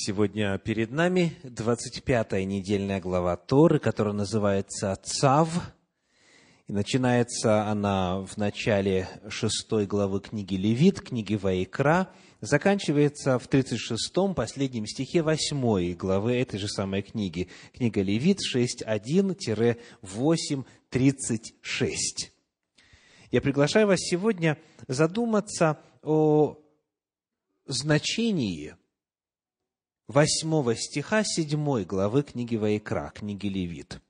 Сегодня перед нами 25-я недельная глава Торы, которая называется «Цав». И начинается она в начале шестой главы книги Левит, книги Ваикра, заканчивается в 36-м последнем стихе восьмой главы этой же самой книги. Книга Левит 6.1-8.36. Я приглашаю вас сегодня задуматься о значении – восьмого стиха седьмой главы книги Ваикра, книги Левит.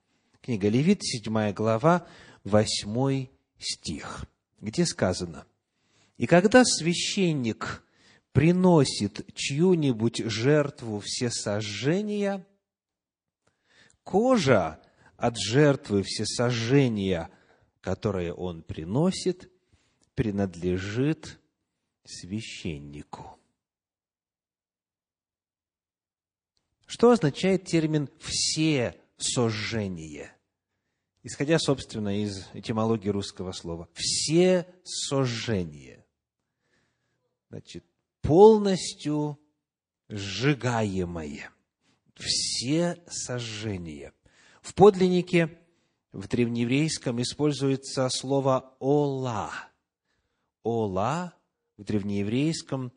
Книга Левит, седьмая глава, восьмой стих, где сказано, «И когда священник приносит чью-нибудь жертву всесожжения, кожа от жертвы всесожжения, которое он приносит, принадлежит священнику. Что означает термин «все сожжение»? Исходя, собственно, из этимологии русского слова. Все сожжение. Значит, полностью сжигаемое. Все сожжения. В подлиннике, в древнееврейском используется слово «ола». «Ола» в древнееврейском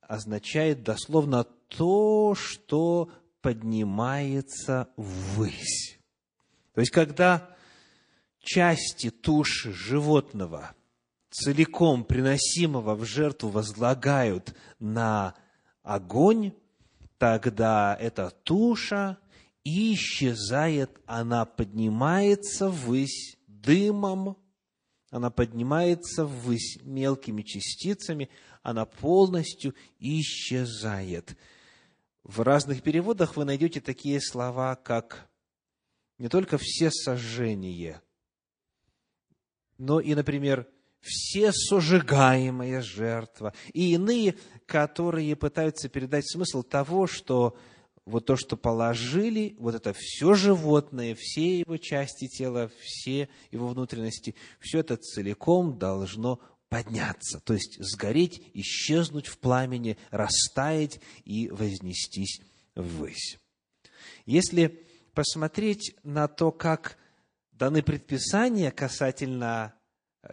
означает дословно то, что поднимается ввысь. То есть, когда части туши животного, целиком приносимого в жертву, возлагают на огонь, тогда эта туша исчезает, она поднимается ввысь дымом, она поднимается ввысь мелкими частицами, она полностью исчезает. В разных переводах вы найдете такие слова, как не только все сожжения, но и, например, все сожигаемая жертва, и иные, которые пытаются передать смысл того, что вот то, что положили, вот это все животное, все его части тела, все его внутренности, все это целиком должно подняться, то есть сгореть, исчезнуть в пламени, растаять и вознестись ввысь. Если посмотреть на то, как даны предписания касательно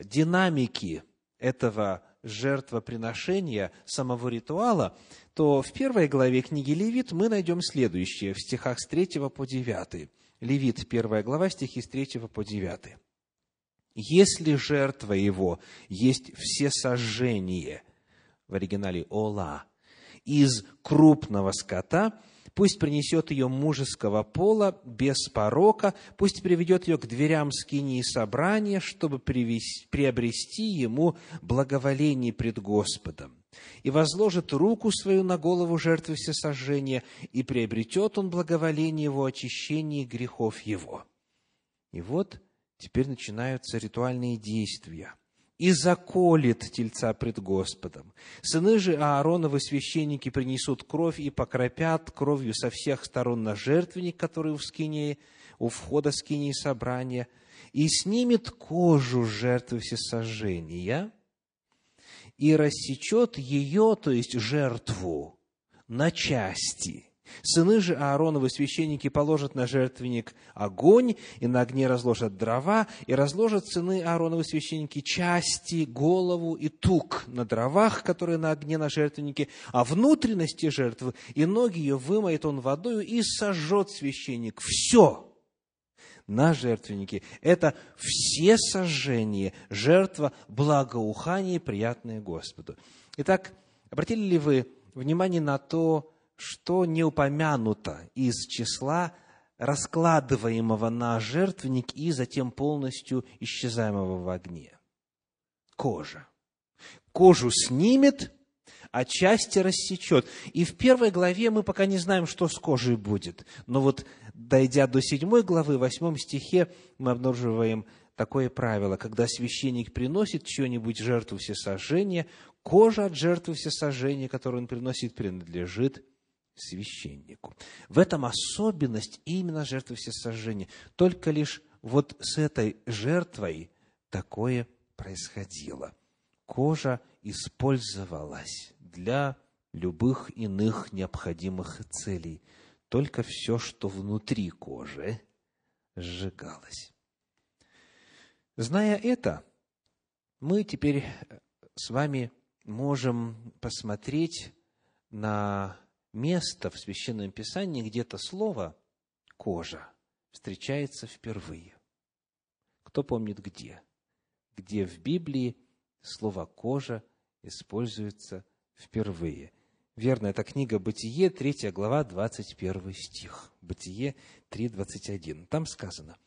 динамики этого жертвоприношения, самого ритуала, то в первой главе книги Левит мы найдем следующее в стихах с 3 по 9. Левит, первая глава, стихи с 3 по 9. Если жертва его есть все сожжение, в оригинале «ола», из крупного скота, пусть принесет ее мужеского пола без порока, пусть приведет ее к дверям скинии собрания, чтобы привести, приобрести ему благоволение пред Господом. И возложит руку свою на голову жертвы всесожжения, и приобретет он благоволение его очищении грехов его. И вот Теперь начинаются ритуальные действия. «И заколет тельца пред Господом. Сыны же Аароновы священники принесут кровь и покропят кровью со всех сторон на жертвенник, который у скинии, у входа скинии собрания, и снимет кожу жертвы всесожжения, и рассечет ее, то есть жертву, на части, Сыны же Аароновы священники положат на жертвенник огонь, и на огне разложат дрова, и разложат сыны Аароновы священники части, голову и тук на дровах, которые на огне на жертвеннике, а внутренности жертвы и ноги ее вымоет он водою, и сожжет священник. Все на жертвеннике. Это все сожжения, жертва, благоухание, приятное Господу. Итак, обратили ли вы внимание на то, что не упомянуто из числа раскладываемого на жертвенник и затем полностью исчезаемого в огне. Кожа. Кожу снимет, а части рассечет. И в первой главе мы пока не знаем, что с кожей будет. Но вот дойдя до седьмой главы, восьмом стихе, мы обнаруживаем такое правило. Когда священник приносит чью-нибудь жертву всесожжения, кожа от жертвы всесожжения, которую он приносит, принадлежит священнику. В этом особенность именно жертвы всесожжения. Только лишь вот с этой жертвой такое происходило. Кожа использовалась для любых иных необходимых целей. Только все, что внутри кожи, сжигалось. Зная это, мы теперь с вами можем посмотреть на место в Священном Писании, где это слово «кожа» встречается впервые. Кто помнит где? Где в Библии слово «кожа» используется впервые. Верно, это книга «Бытие», 3 глава, 21 стих. «Бытие» 3, 21. Там сказано,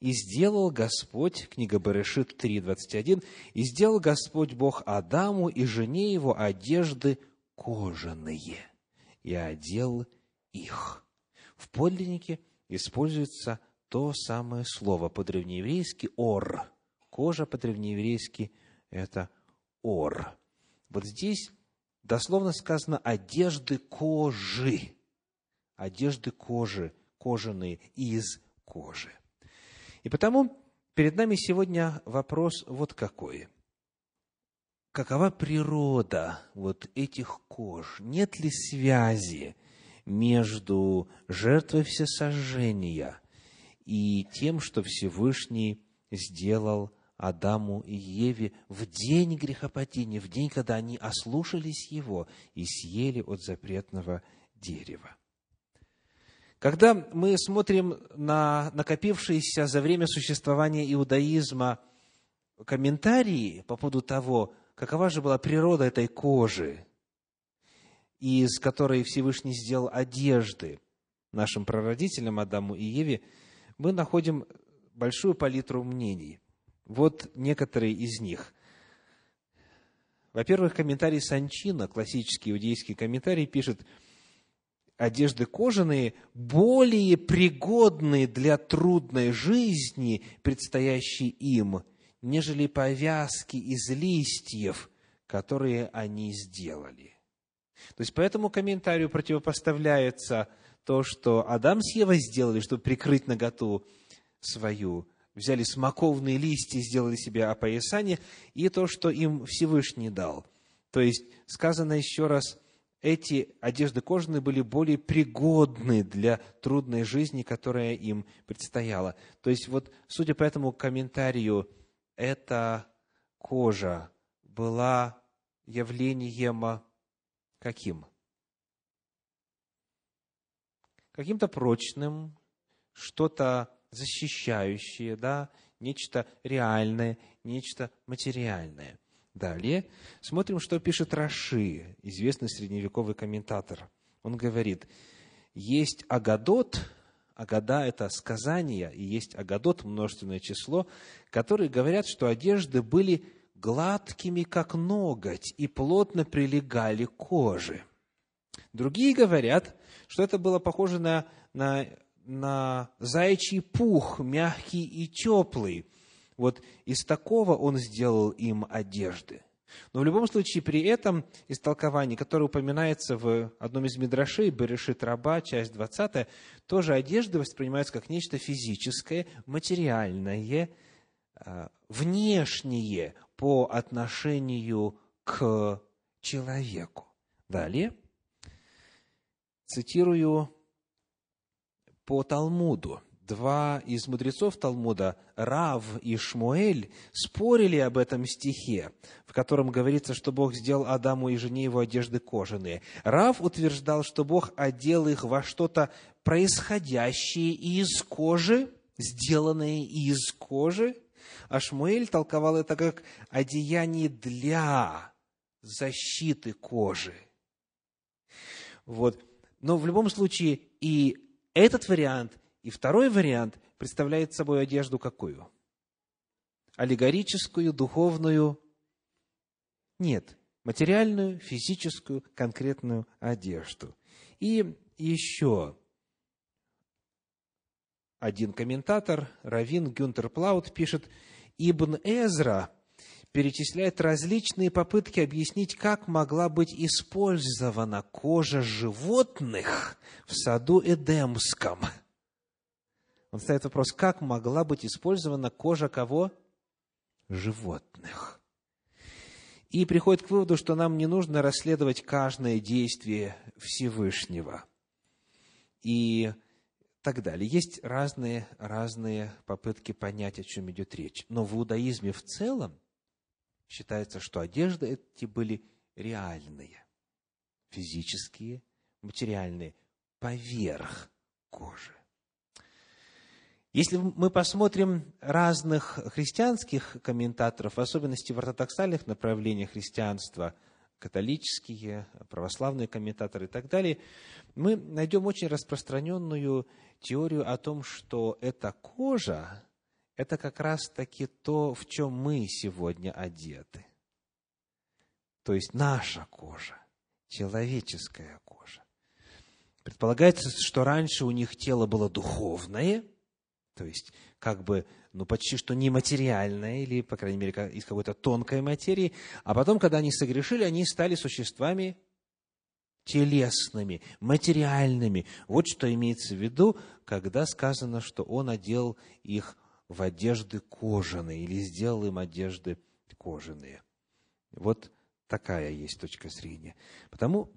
«И сделал Господь», книга Берешит 3, 21, «И сделал Господь Бог Адаму и жене его одежды кожаные, и одел их». В подлиннике используется то самое слово по-древнееврейски «ор». Кожа по-древнееврейски – это «ор». Вот здесь дословно сказано «одежды кожи». Одежды кожи, кожаные, из кожи. И потому перед нами сегодня вопрос вот какой. Какова природа вот этих кож? Нет ли связи между жертвой всесожжения и тем, что Всевышний сделал Адаму и Еве в день грехопадения, в день, когда они ослушались Его и съели от запретного дерева. Когда мы смотрим на накопившиеся за время существования иудаизма комментарии по поводу того, какова же была природа этой кожи, из которой Всевышний сделал одежды нашим прародителям Адаму и Еве, мы находим большую палитру мнений. Вот некоторые из них. Во-первых, комментарий Санчина, классический иудейский комментарий, пишет, одежды кожаные более пригодны для трудной жизни, предстоящей им, нежели повязки из листьев, которые они сделали. То есть, по этому комментарию противопоставляется то, что Адам с Евой сделали, чтобы прикрыть наготу свою, взяли смоковные листья, сделали себе опоясание, и то, что им Всевышний дал. То есть, сказано еще раз, эти одежды кожаные были более пригодны для трудной жизни, которая им предстояла. То есть, вот, судя по этому комментарию, эта кожа была явлением каким? Каким-то прочным, что-то защищающее, да, нечто реальное, нечто материальное. Далее смотрим, что пишет Раши, известный средневековый комментатор. Он говорит, есть Агадот, Агада – это сказание, и есть Агадот, множественное число, которые говорят, что одежды были гладкими, как ноготь, и плотно прилегали к коже. Другие говорят, что это было похоже на, на, на заячий пух, мягкий и теплый. Вот из такого он сделал им одежды. Но в любом случае, при этом истолковании, которое упоминается в одном из мидрашей, Берешит Раба, часть 20, тоже одежды воспринимаются как нечто физическое, материальное, а, внешнее, по отношению к человеку. Далее, цитирую по Талмуду. Два из мудрецов Талмуда, Рав и Шмуэль, спорили об этом стихе, в котором говорится, что Бог сделал Адаму и жене его одежды кожаные. Рав утверждал, что Бог одел их во что-то происходящее из кожи, сделанное из кожи, а Шмуэль толковал это как одеяние для защиты кожи. Вот. Но в любом случае и этот вариант, и второй вариант представляет собой одежду какую? Аллегорическую, духовную? Нет, материальную, физическую, конкретную одежду. И еще один комментатор, Равин Гюнтер Плаут, пишет, Ибн Эзра перечисляет различные попытки объяснить, как могла быть использована кожа животных в саду Эдемском. Он ставит вопрос, как могла быть использована кожа кого? Животных. и приходит к выводу, что нам не нужно расследовать каждое действие Всевышнего. И так далее. Есть разные, разные попытки понять, о чем идет речь. Но в иудаизме в целом считается, что одежды эти были реальные, физические, материальные, поверх кожи. Если мы посмотрим разных христианских комментаторов, в особенности в ортодоксальных направлениях христианства, католические, православные комментаторы и так далее, мы найдем очень распространенную теорию о том, что эта кожа – это как раз-таки то, в чем мы сегодня одеты. То есть наша кожа, человеческая кожа. Предполагается, что раньше у них тело было духовное, то есть как бы, ну, почти что нематериальное, или, по крайней мере, из какой-то тонкой материи, а потом, когда они согрешили, они стали существами телесными, материальными. Вот что имеется в виду, когда сказано, что он одел их в одежды кожаные или сделал им одежды кожаные. Вот такая есть точка зрения. Потому,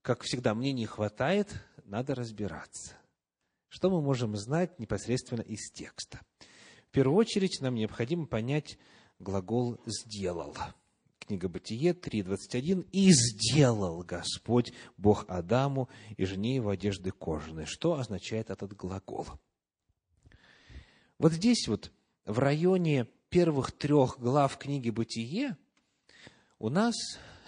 как всегда, мне не хватает, надо разбираться. Что мы можем знать непосредственно из текста? В первую очередь нам необходимо понять глагол «сделал». Книга Бытие 3.21. «И сделал Господь Бог Адаму и жене его одежды кожаные». Что означает этот глагол? Вот здесь вот, в районе первых трех глав книги Бытие, у нас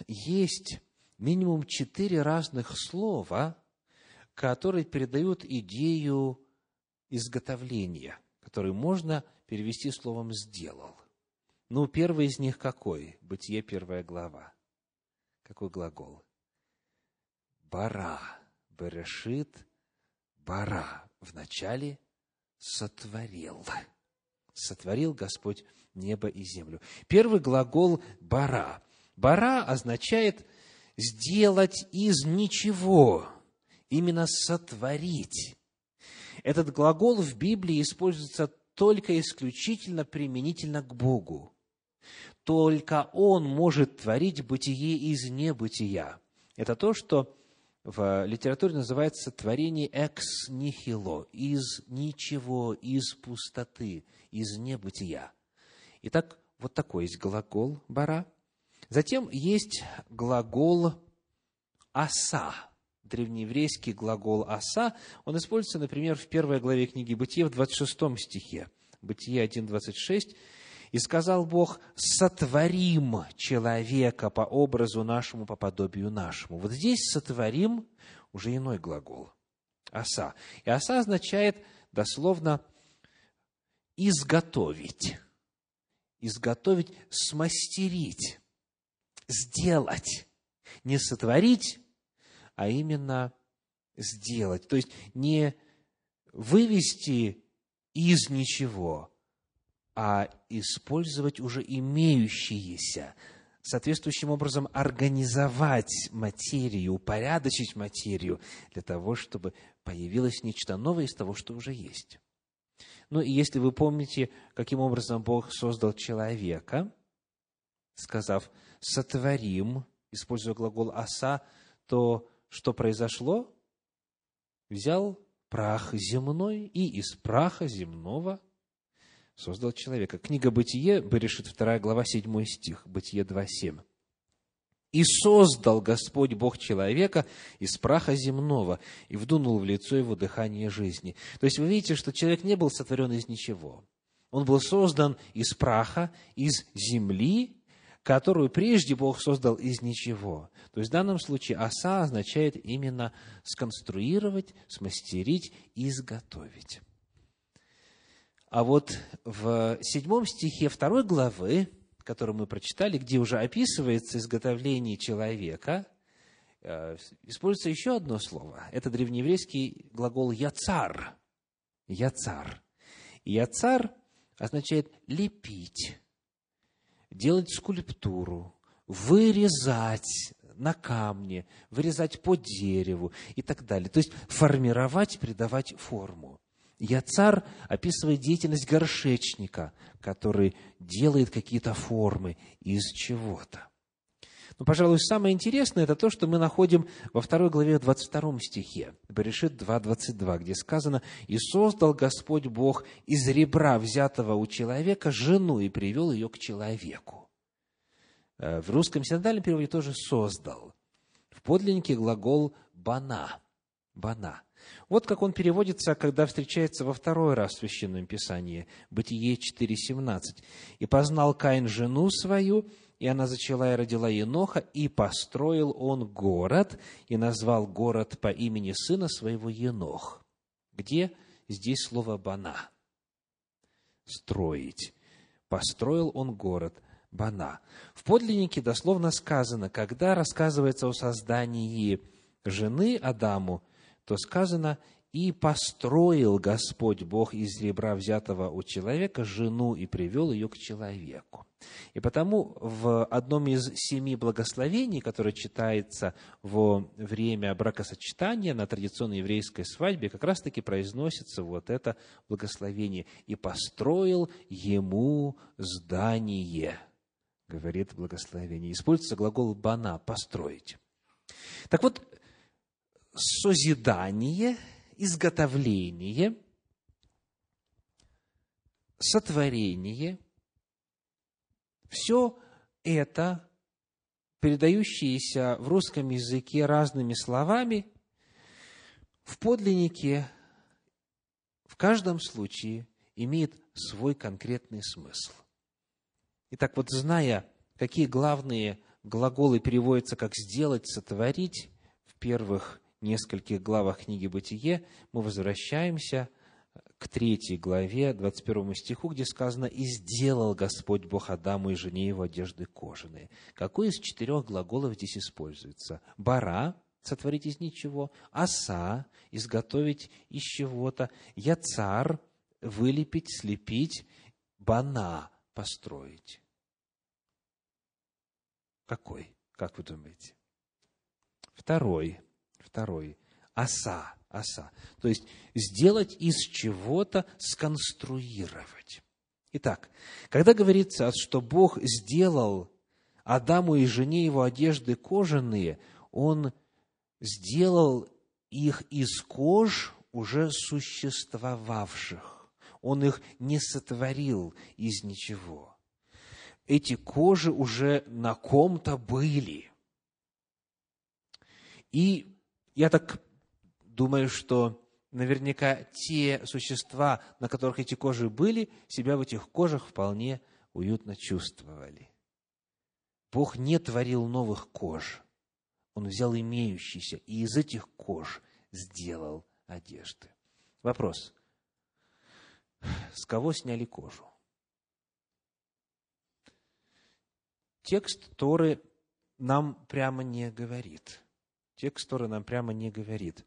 есть минимум четыре разных слова, которые передают идею изготовления, которую можно перевести словом «сделал». Ну, первый из них какой? Бытие, первая глава. Какой глагол? Бара. Берешит. Бара. Вначале сотворил. Сотворил Господь небо и землю. Первый глагол бара. Бара означает сделать из ничего. Именно сотворить. Этот глагол в Библии используется только исключительно применительно к Богу. Только Он может творить бытие из небытия. Это то, что в литературе называется творение экс нихило, из ничего, из пустоты, из небытия. Итак, вот такой есть глагол бара. Затем есть глагол аса, древнееврейский глагол аса. Он используется, например, в первой главе книги Бытия в 26 стихе. Бытие 1.26 и сказал Бог, сотворим человека по образу нашему, по подобию нашему. Вот здесь сотворим уже иной глагол. Оса. И оса означает дословно изготовить. Изготовить, смастерить, сделать. Не сотворить, а именно сделать. То есть не вывести из ничего, а использовать уже имеющиеся, соответствующим образом организовать материю, упорядочить материю для того, чтобы появилось нечто новое из того, что уже есть. Ну и если вы помните, каким образом Бог создал человека, сказав «сотворим», используя глагол «оса», то что произошло? Взял прах земной и из праха земного – создал человека. Книга Бытие, Берешит 2 глава, 7 стих, Бытие 2, 7. «И создал Господь Бог человека из праха земного, и вдунул в лицо его дыхание жизни». То есть вы видите, что человек не был сотворен из ничего. Он был создан из праха, из земли, которую прежде Бог создал из ничего. То есть в данном случае оса означает именно сконструировать, смастерить, изготовить. А вот в седьмом стихе второй главы, которую мы прочитали, где уже описывается изготовление человека, э, используется еще одно слово. Это древнееврейский глагол «яцар». «Яцар». «Яцар» означает «лепить», делать скульптуру, вырезать на камне, вырезать по дереву и так далее. То есть формировать, придавать форму. Яцар описывает деятельность горшечника, который делает какие-то формы из чего-то. Но, пожалуй, самое интересное, это то, что мы находим во второй главе 22 стихе, Берешит 2.22, где сказано, «И создал Господь Бог из ребра, взятого у человека, жену, и привел ее к человеку». Э, в русском синодальном переводе тоже «создал». В подлиннике глагол «бана». «Бана». Вот как он переводится, когда встречается во второй раз в Священном Писании, Бытие 4.17. «И познал Каин жену свою, и она зачала и родила Еноха, и построил он город, и назвал город по имени сына своего Енох». Где здесь слово «бана»? Строить. Построил он город Бана. В подлиннике дословно сказано, когда рассказывается о создании жены Адаму, то сказано, «И построил Господь Бог из ребра, взятого у человека, жену и привел ее к человеку». И потому в одном из семи благословений, которое читается во время бракосочетания на традиционной еврейской свадьбе, как раз-таки произносится вот это благословение. «И построил ему здание», говорит благословение. Используется глагол «бана» – «построить». Так вот, созидание, изготовление, сотворение, все это, передающееся в русском языке разными словами, в подлиннике в каждом случае имеет свой конкретный смысл. Итак, вот зная, какие главные глаголы переводятся как «сделать», «сотворить» в первых нескольких главах книги «Бытие» мы возвращаемся к третьей главе, 21 стиху, где сказано «И сделал Господь Бог Адаму и жене его одежды кожаные». Какой из четырех глаголов здесь используется? «Бара» – сотворить из ничего, «оса» – изготовить из чего-то, «яцар» – вылепить, слепить, «бана» – построить. Какой? Как вы думаете? Второй Второй – оса, оса. То есть сделать из чего-то, сконструировать. Итак, когда говорится, что Бог сделал Адаму и жене его одежды кожаные, Он сделал их из кож уже существовавших. Он их не сотворил из ничего. Эти кожи уже на ком-то были. И я так думаю, что наверняка те существа, на которых эти кожи были, себя в этих кожах вполне уютно чувствовали. Бог не творил новых кож. Он взял имеющиеся и из этих кож сделал одежды. Вопрос. С кого сняли кожу? Текст Торы нам прямо не говорит – Текст Торы нам прямо не говорит.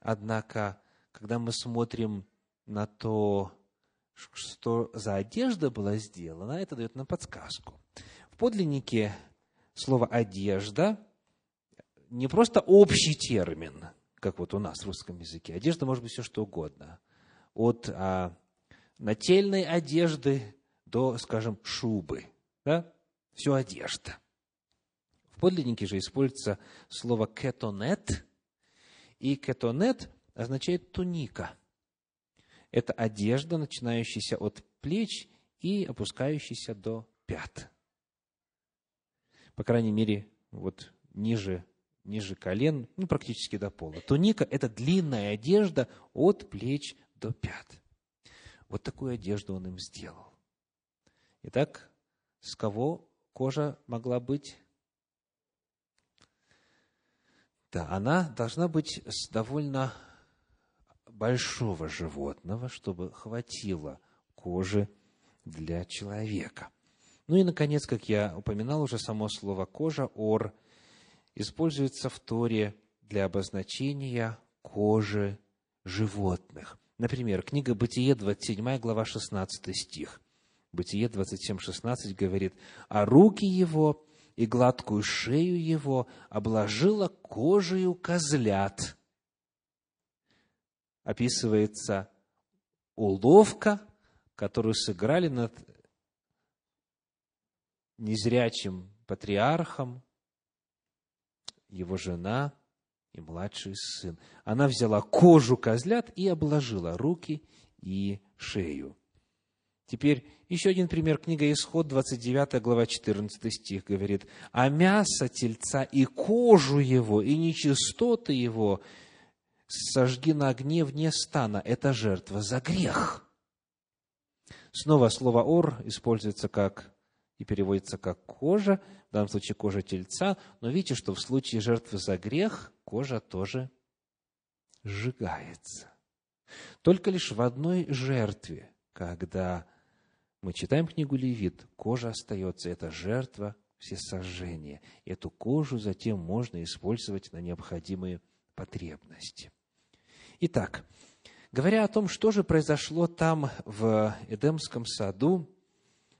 Однако, когда мы смотрим на то, что за одежда была сделана, это дает нам подсказку. В подлиннике слово «одежда» не просто общий термин, как вот у нас в русском языке. Одежда может быть все что угодно. От а, нательной одежды до, скажем, шубы. Да? Все одежда – подлиннике же используется слово кетонет, и кетонет означает туника. Это одежда, начинающаяся от плеч и опускающаяся до пят. По крайней мере, вот ниже, ниже колен, ну, практически до пола. Туника – это длинная одежда от плеч до пят. Вот такую одежду он им сделал. Итак, с кого кожа могла быть Да, она должна быть с довольно большого животного, чтобы хватило кожи для человека. Ну и, наконец, как я упоминал уже, само слово «кожа», «ор», используется в Торе для обозначения кожи животных. Например, книга «Бытие», 27 глава, 16 стих. Бытие 27, 16 говорит, «А руки его и гладкую шею его обложила кожею козлят. Описывается уловка, которую сыграли над незрячим патриархом его жена и младший сын. Она взяла кожу козлят и обложила руки и шею. Теперь еще один пример. Книга Исход, 29 глава, 14 стих говорит, «А мясо тельца и кожу его, и нечистоты его сожги на огне вне стана». Это жертва за грех. Снова слово «ор» используется как и переводится как кожа, в данном случае кожа тельца, но видите, что в случае жертвы за грех кожа тоже сжигается. Только лишь в одной жертве, когда мы читаем книгу Левит, кожа остается, это жертва всесожжения. Эту кожу затем можно использовать на необходимые потребности. Итак, говоря о том, что же произошло там в Эдемском саду,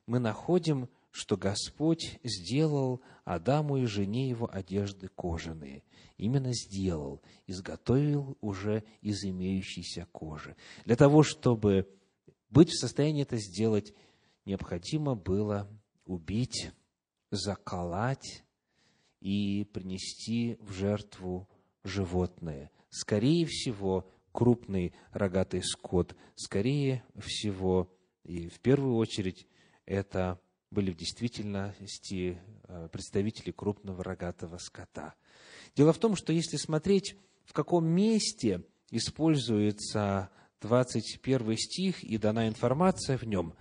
мы находим, что Господь сделал Адаму и жене его одежды кожаные. Именно сделал, изготовил уже из имеющейся кожи. Для того, чтобы быть в состоянии это сделать, необходимо было убить, заколоть и принести в жертву животное. Скорее всего, крупный рогатый скот, скорее всего, и в первую очередь, это были в действительности э, представители крупного рогатого скота. Дело в том, что если смотреть, в каком месте используется 21 стих и дана информация в нем,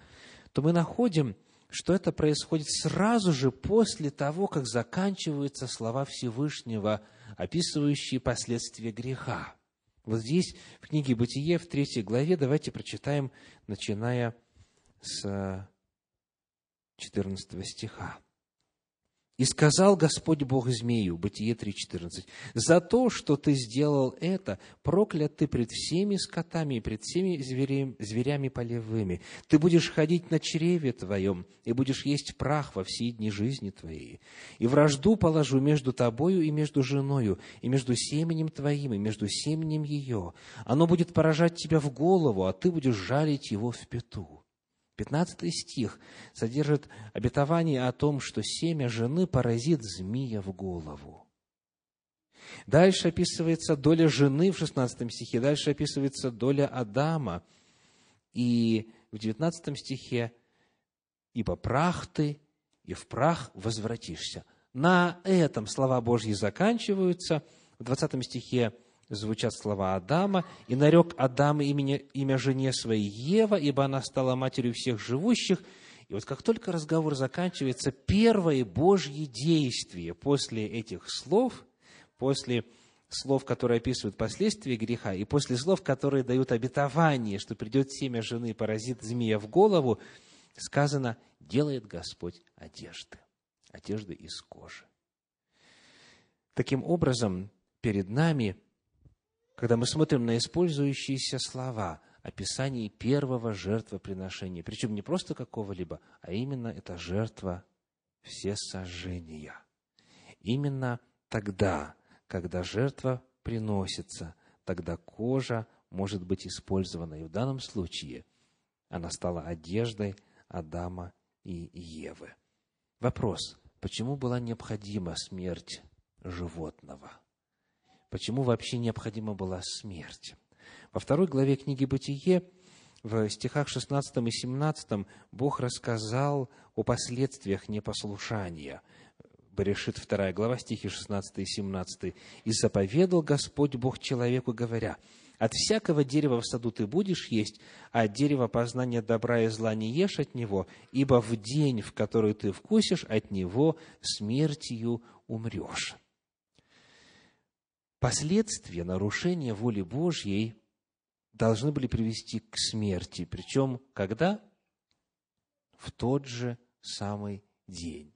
то мы находим, что это происходит сразу же после того, как заканчиваются слова Всевышнего, описывающие последствия греха. Вот здесь, в книге «Бытие», в третьей главе, давайте прочитаем, начиная с 14 стиха. «И сказал Господь Бог змею» Бытие 3.14, «За то, что ты сделал это, проклят ты пред всеми скотами и пред всеми зверями, зверями полевыми. Ты будешь ходить на чреве твоем, и будешь есть прах во все дни жизни твоей. И вражду положу между тобою и между женою, и между семенем твоим, и между семенем ее. Оно будет поражать тебя в голову, а ты будешь жалить его в пету». 15 стих содержит обетование о том, что семя жены поразит змея в голову. Дальше описывается доля жены в 16 стихе, дальше описывается доля Адама. И в 19 стихе «Ибо прах ты, и в прах возвратишься». На этом слова Божьи заканчиваются. В 20 стихе звучат слова Адама, «И нарек Адам имя, имя жене своей Ева, ибо она стала матерью всех живущих». И вот как только разговор заканчивается, первое Божье действие после этих слов, после слов, которые описывают последствия греха, и после слов, которые дают обетование, что придет семя жены поразит змея в голову, сказано, делает Господь одежды, одежды из кожи. Таким образом, перед нами – когда мы смотрим на использующиеся слова описании первого жертвоприношения, причем не просто какого-либо, а именно это жертва всесожжения. Именно тогда, когда жертва приносится, тогда кожа может быть использована. И в данном случае она стала одеждой Адама и Евы. Вопрос, почему была необходима смерть животного? Почему вообще необходима была смерть. Во второй главе книги «Бытие» в стихах 16 и 17 Бог рассказал о последствиях непослушания. Берешит 2 глава, стихи 16 и 17. «И заповедал Господь Бог человеку, говоря, от всякого дерева в саду ты будешь есть, а от дерева познания добра и зла не ешь от него, ибо в день, в который ты вкусишь от него, смертью умрешь» последствия нарушения воли Божьей должны были привести к смерти. Причем когда? В тот же самый день.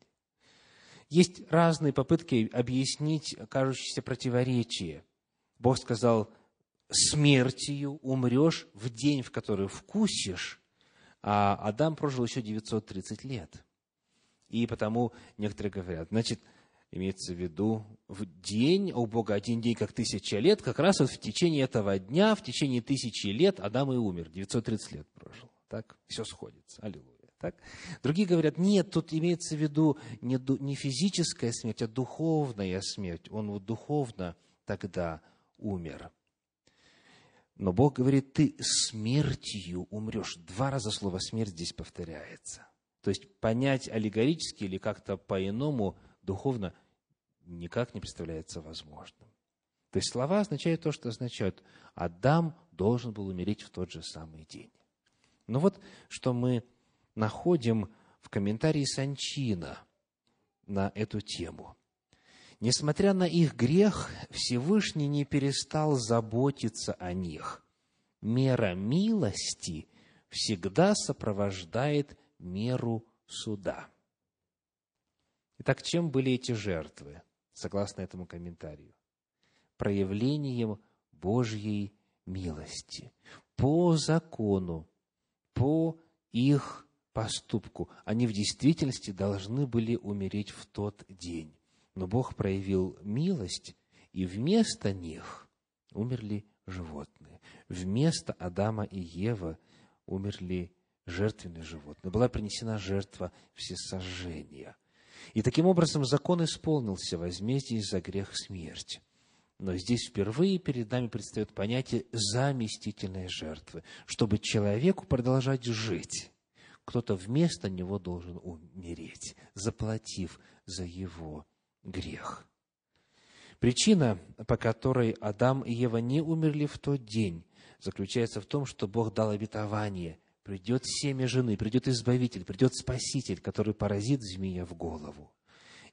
Есть разные попытки объяснить кажущееся противоречие. Бог сказал, смертью умрешь в день, в который вкусишь, а Адам прожил еще 930 лет. И потому некоторые говорят, значит, имеется в виду в день, у Бога один день как тысяча лет, как раз вот в течение этого дня, в течение тысячи лет Адам и умер, 930 лет прожил. Так, все сходится. Аллилуйя. Так? Другие говорят, нет, тут имеется в виду не, не физическая смерть, а духовная смерть. Он вот духовно тогда умер. Но Бог говорит, ты смертью умрешь. Два раза слово смерть здесь повторяется. То есть понять аллегорически или как-то по-иному духовно никак не представляется возможным. То есть слова означают то, что означают. Адам должен был умереть в тот же самый день. Но вот что мы находим в комментарии Санчина на эту тему. Несмотря на их грех, Всевышний не перестал заботиться о них. Мера милости всегда сопровождает меру суда. Итак, чем были эти жертвы, согласно этому комментарию? Проявлением Божьей милости. По закону, по их поступку. Они в действительности должны были умереть в тот день. Но Бог проявил милость, и вместо них умерли животные. Вместо Адама и Евы умерли жертвенные животные. Была принесена жертва всесожжения. И таким образом закон исполнился возмездие за грех смерти. Но здесь впервые перед нами предстает понятие заместительной жертвы, чтобы человеку продолжать жить кто-то вместо него должен умереть, заплатив за его грех. Причина, по которой Адам и Ева не умерли в тот день, заключается в том, что Бог дал обетование. Придет семя жены, придет Избавитель, придет Спаситель, который поразит змея в голову.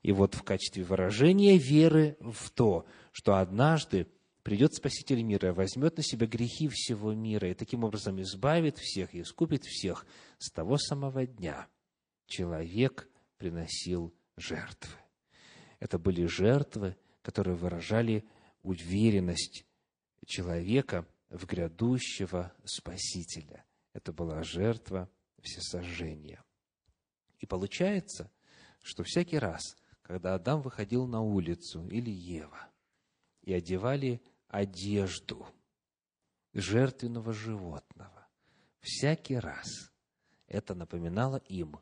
И вот в качестве выражения веры в то, что однажды придет Спаситель мира, возьмет на себя грехи всего мира и таким образом избавит всех и искупит всех. С того самого дня человек приносил жертвы. Это были жертвы, которые выражали уверенность человека в грядущего Спасителя. Это была жертва всесожжения. И получается, что всякий раз, когда Адам выходил на улицу или Ева, и одевали одежду жертвенного животного. Всякий раз это напоминало им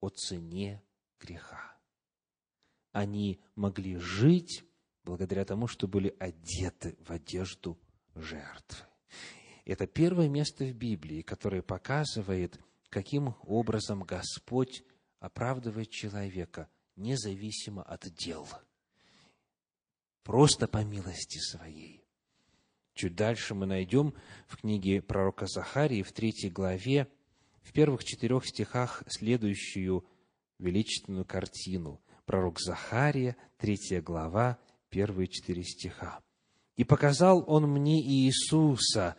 о цене греха. Они могли жить благодаря тому, что были одеты в одежду жертвы. Это первое место в Библии, которое показывает, каким образом Господь оправдывает человека независимо от дел. Просто по милости своей. Чуть дальше мы найдем в книге пророка Захарии в третьей главе, в первых четырех стихах следующую величественную картину. Пророк Захария, третья глава, первые четыре стиха. «И показал он мне Иисуса,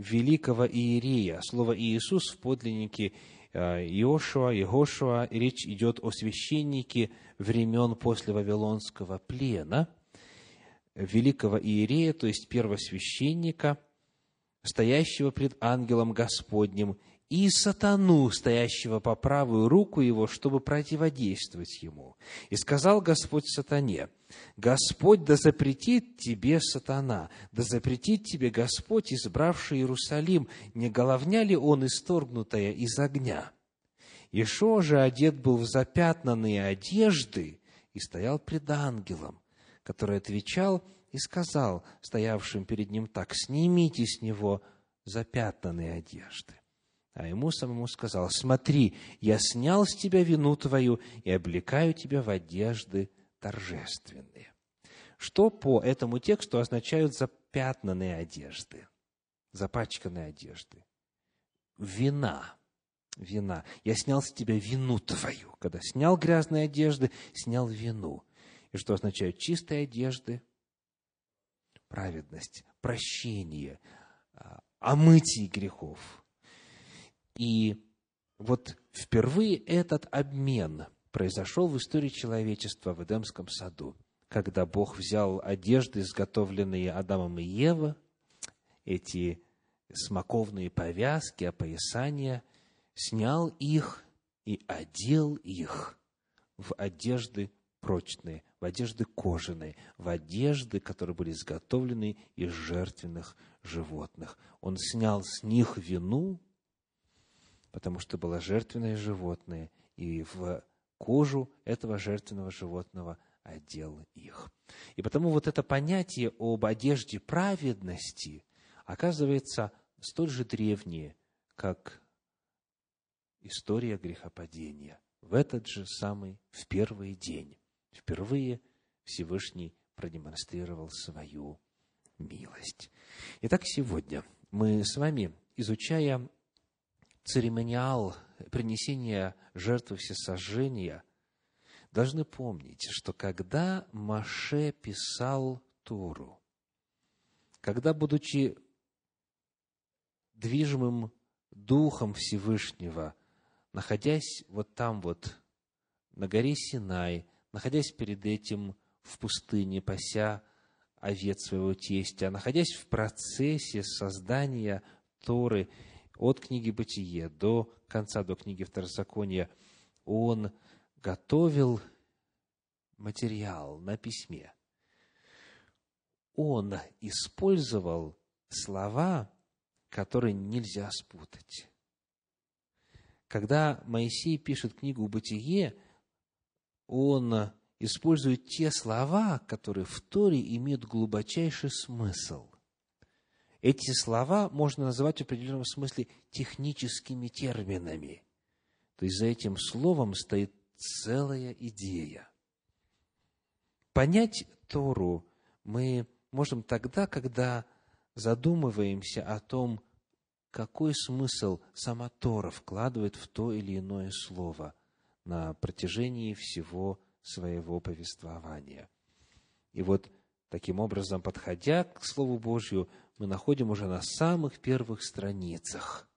великого Иерея». Слово «Иисус» в подлиннике э, Иошуа, Егошуа, речь идет о священнике времен после Вавилонского плена – великого иерея, то есть первосвященника, стоящего пред ангелом Господним, и сатану, стоящего по правую руку его, чтобы противодействовать ему. И сказал Господь сатане, Господь да запретит тебе сатана, да запретит тебе Господь, избравший Иерусалим, не головня ли он исторгнутая из огня? Ишо же одет был в запятнанные одежды и стоял пред ангелом который отвечал и сказал стоявшим перед ним так, «Снимите с него запятнанные одежды». А ему самому сказал, «Смотри, я снял с тебя вину твою и облекаю тебя в одежды торжественные». Что по этому тексту означают запятнанные одежды, запачканные одежды? Вина. Вина. Я снял с тебя вину твою. Когда снял грязные одежды, снял вину и что означают чистые одежды, праведность, прощение, а, омытие грехов. И вот впервые этот обмен произошел в истории человечества в Эдемском саду, когда Бог взял одежды, изготовленные Адамом и Евой, эти смоковные повязки, опоясания, снял их и одел их в одежды прочные, в одежды кожаные, в одежды, которые были изготовлены из жертвенных животных. Он снял с них вину потому что было жертвенное животное, и в кожу этого жертвенного животного одел их. И потому вот это понятие об одежде праведности оказывается столь же древнее, как история грехопадения. В этот же самый, в первый день, впервые Всевышний продемонстрировал свою милость. Итак, сегодня мы с вами, изучая церемониал принесения жертвы всесожжения, должны помнить, что когда Маше писал Тору, когда, будучи движимым Духом Всевышнего, находясь вот там вот, на горе Синай, находясь перед этим в пустыне, пася овец своего тестя, находясь в процессе создания Торы от книги Бытие до конца, до книги Второзакония, он готовил материал на письме. Он использовал слова, которые нельзя спутать. Когда Моисей пишет книгу «Бытие», он использует те слова, которые в Торе имеют глубочайший смысл. Эти слова можно называть в определенном смысле техническими терминами. То есть за этим словом стоит целая идея. Понять Тору мы можем тогда, когда задумываемся о том, какой смысл сама Тора вкладывает в то или иное слово на протяжении всего своего повествования. И вот таким образом, подходя к Слову Божью, мы находим уже на самых первых страницах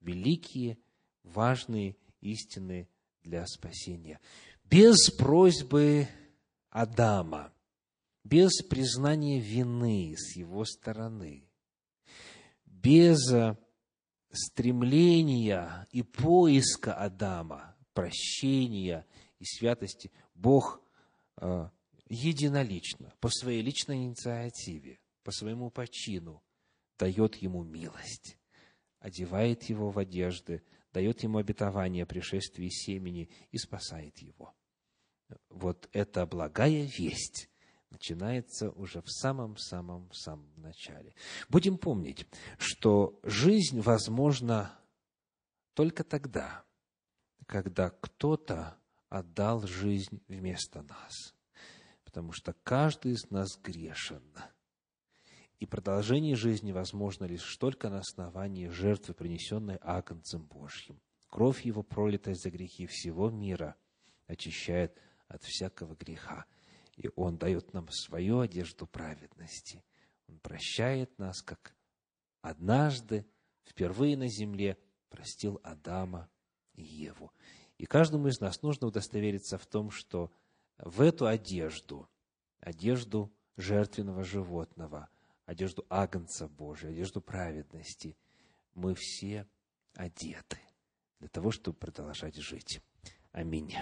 великие, важные истины для спасения. Без просьбы Адама, без признания вины с его стороны, без стремления и поиска Адама, прощения и святости, Бог э, единолично, по своей личной инициативе, по своему почину, дает ему милость, одевает его в одежды, дает ему обетование пришествия семени и спасает его. Вот эта благая весть начинается уже в самом-самом-самом начале. Будем помнить, что жизнь возможна только тогда, когда кто-то отдал жизнь вместо нас. Потому что каждый из нас грешен. И продолжение жизни возможно лишь только на основании жертвы, принесенной Агнцем Божьим. Кровь Его, пролитая за грехи всего мира, очищает от всякого греха. И Он дает нам свою одежду праведности. Он прощает нас, как однажды, впервые на земле, простил Адама и Еву. И каждому из нас нужно удостовериться в том, что в эту одежду, одежду жертвенного животного, одежду Агнца Божия, одежду праведности, мы все одеты для того, чтобы продолжать жить. Аминь.